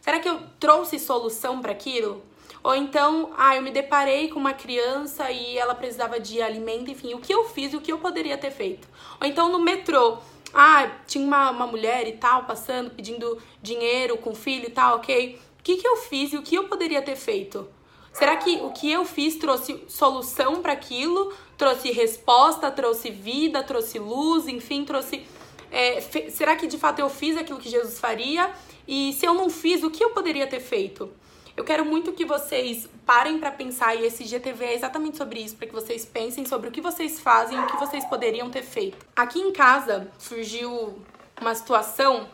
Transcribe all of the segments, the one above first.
Será que eu trouxe solução para aquilo? Ou então, ah, eu me deparei com uma criança e ela precisava de alimento, enfim, o que eu fiz, o que eu poderia ter feito? Ou então no metrô, ah, tinha uma, uma mulher e tal passando, pedindo dinheiro com filho e tal, ok? O que, que eu fiz e o que eu poderia ter feito? Será que o que eu fiz trouxe solução para aquilo? Trouxe resposta, trouxe vida, trouxe luz, enfim, trouxe. É, será que de fato eu fiz aquilo que Jesus faria? E se eu não fiz, o que eu poderia ter feito? Eu quero muito que vocês parem para pensar e esse GTV é exatamente sobre isso, para que vocês pensem sobre o que vocês fazem o que vocês poderiam ter feito. Aqui em casa surgiu uma situação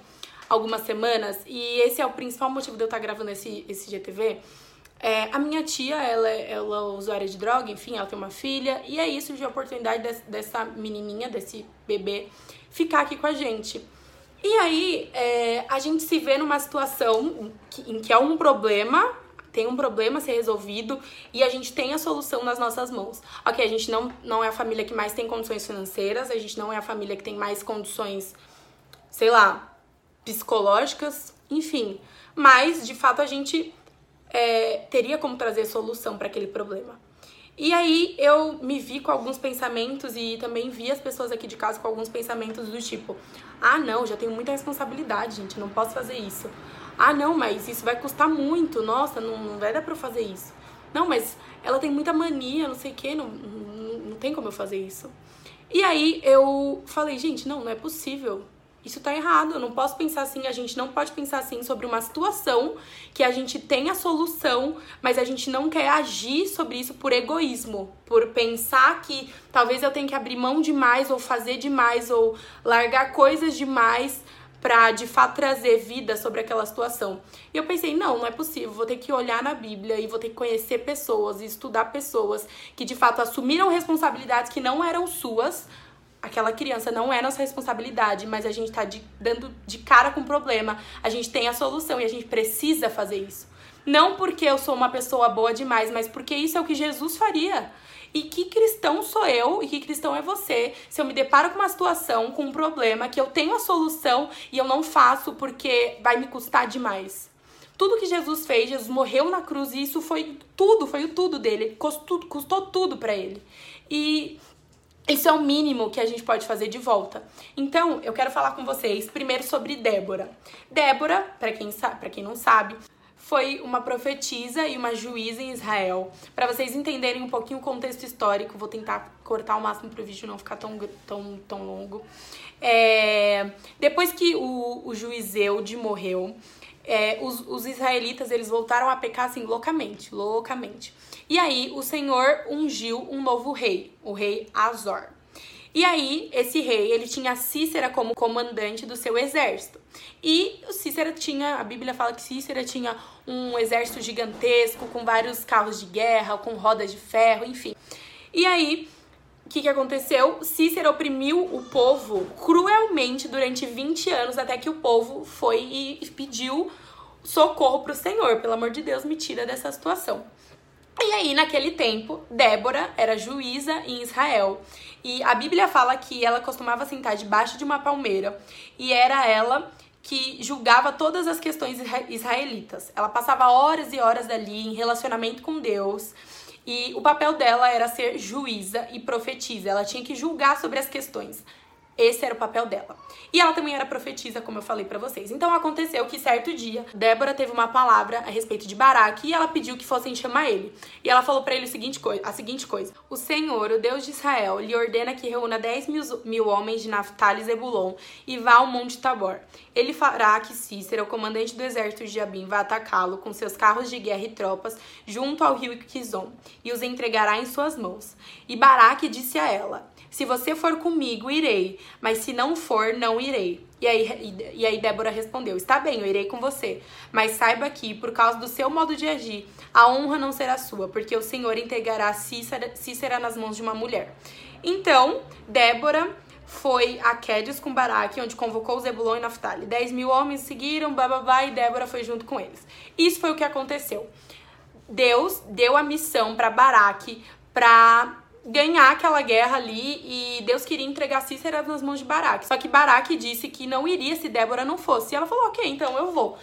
algumas semanas e esse é o principal motivo de eu estar gravando esse, esse GTV é, a minha tia, ela, ela é usuária de droga, enfim, ela tem uma filha, e isso, de a oportunidade dessa menininha, desse bebê, ficar aqui com a gente. E aí, é, a gente se vê numa situação em que há um problema, tem um problema a ser resolvido, e a gente tem a solução nas nossas mãos. Ok, a gente não, não é a família que mais tem condições financeiras, a gente não é a família que tem mais condições, sei lá, psicológicas, enfim. Mas, de fato, a gente é, teria como trazer solução para aquele problema. E aí eu me vi com alguns pensamentos e também vi as pessoas aqui de casa com alguns pensamentos do tipo: ah, não, já tenho muita responsabilidade, gente, não posso fazer isso. Ah, não, mas isso vai custar muito, nossa, não, não vai dar pra eu fazer isso. Não, mas ela tem muita mania, não sei o que, não, não, não tem como eu fazer isso. E aí eu falei: gente, não, não é possível. Isso tá errado. Eu não posso pensar assim, a gente não pode pensar assim sobre uma situação que a gente tem a solução, mas a gente não quer agir sobre isso por egoísmo, por pensar que talvez eu tenha que abrir mão demais ou fazer demais ou largar coisas demais para de fato trazer vida sobre aquela situação. E eu pensei, não, não é possível, vou ter que olhar na Bíblia e vou ter que conhecer pessoas e estudar pessoas que de fato assumiram responsabilidades que não eram suas aquela criança não é nossa responsabilidade, mas a gente tá de, dando de cara com o problema, a gente tem a solução e a gente precisa fazer isso. Não porque eu sou uma pessoa boa demais, mas porque isso é o que Jesus faria. E que cristão sou eu e que cristão é você se eu me deparo com uma situação, com um problema, que eu tenho a solução e eu não faço porque vai me custar demais. Tudo que Jesus fez, Jesus morreu na cruz e isso foi tudo, foi o tudo dele, custou, custou tudo para ele. E isso é o mínimo que a gente pode fazer de volta. Então, eu quero falar com vocês primeiro sobre Débora. Débora, para quem para quem não sabe, foi uma profetisa e uma juíza em Israel. Para vocês entenderem um pouquinho o contexto histórico, vou tentar cortar o máximo para o vídeo não ficar tão, tão, tão longo. É, depois que o, o juiz Eude morreu, é, os, os israelitas eles voltaram a pecar assim loucamente, loucamente. E aí o Senhor ungiu um novo rei, o rei Azor. E aí, esse rei, ele tinha Cícera como comandante do seu exército. E o Cícera tinha, a Bíblia fala que Cícera tinha um exército gigantesco, com vários carros de guerra, com rodas de ferro, enfim. E aí, o que, que aconteceu? Cícera oprimiu o povo cruelmente durante 20 anos, até que o povo foi e pediu socorro para o Senhor. Pelo amor de Deus, me tira dessa situação. E aí, naquele tempo, Débora era juíza em Israel. E a Bíblia fala que ela costumava sentar debaixo de uma palmeira. E era ela que julgava todas as questões israelitas. Ela passava horas e horas ali em relacionamento com Deus. E o papel dela era ser juíza e profetisa. Ela tinha que julgar sobre as questões. Esse era o papel dela. E ela também era profetisa, como eu falei para vocês. Então aconteceu que certo dia, Débora teve uma palavra a respeito de Baraque e ela pediu que fossem chamar ele. E ela falou para ele o seguinte a seguinte coisa: O Senhor, o Deus de Israel, lhe ordena que reúna 10 mil, mil homens de Naphtali e Zebulon e vá ao Monte Tabor. Ele fará que Cícera, o comandante do exército de Jabim, vá atacá-lo com seus carros de guerra e tropas junto ao rio Quizon e os entregará em suas mãos. E Baraque disse a ela: se você for comigo, irei, mas se não for, não irei. E aí, e aí Débora respondeu: Está bem, eu irei com você, mas saiba que, por causa do seu modo de agir, a honra não será sua, porque o Senhor entregará Cícera, Cícera nas mãos de uma mulher. Então, Débora foi a Quedes com Baraque, onde convocou Zebulon e Naftali. Dez mil homens seguiram, bababá, e Débora foi junto com eles. Isso foi o que aconteceu. Deus deu a missão para Baraque para ganhar aquela guerra ali e Deus queria entregar Cícera nas mãos de Baraque. Só que Baraque disse que não iria se Débora não fosse. E ela falou: ok, então eu vou.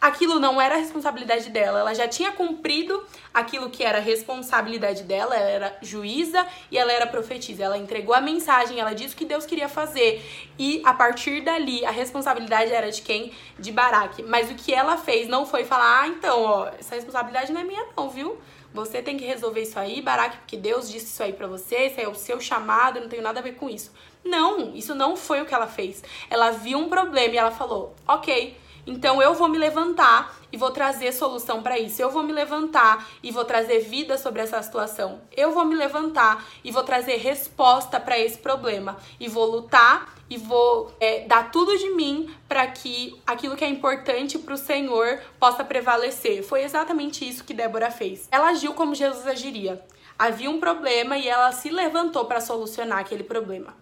Aquilo não era responsabilidade dela, ela já tinha cumprido aquilo que era responsabilidade dela, ela era juíza e ela era profetisa. Ela entregou a mensagem, ela disse o que Deus queria fazer e a partir dali a responsabilidade era de quem? De Baraque. Mas o que ela fez não foi falar: "Ah, então, ó, essa responsabilidade não é minha não, viu?" Você tem que resolver isso aí, Baraque, porque Deus disse isso aí para você, isso aí é o seu chamado, não tenho nada a ver com isso. Não, isso não foi o que ela fez. Ela viu um problema e ela falou: "OK, então eu vou me levantar e vou trazer solução para isso. Eu vou me levantar e vou trazer vida sobre essa situação. Eu vou me levantar e vou trazer resposta para esse problema e vou lutar e vou é, dar tudo de mim para que aquilo que é importante para o Senhor possa prevalecer. Foi exatamente isso que Débora fez. Ela agiu como Jesus agiria. Havia um problema e ela se levantou para solucionar aquele problema.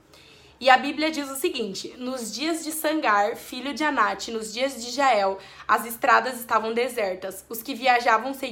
E a Bíblia diz o seguinte: nos dias de Sangar, filho de Anate, nos dias de Jael, as estradas estavam desertas. Os que viajavam seguiam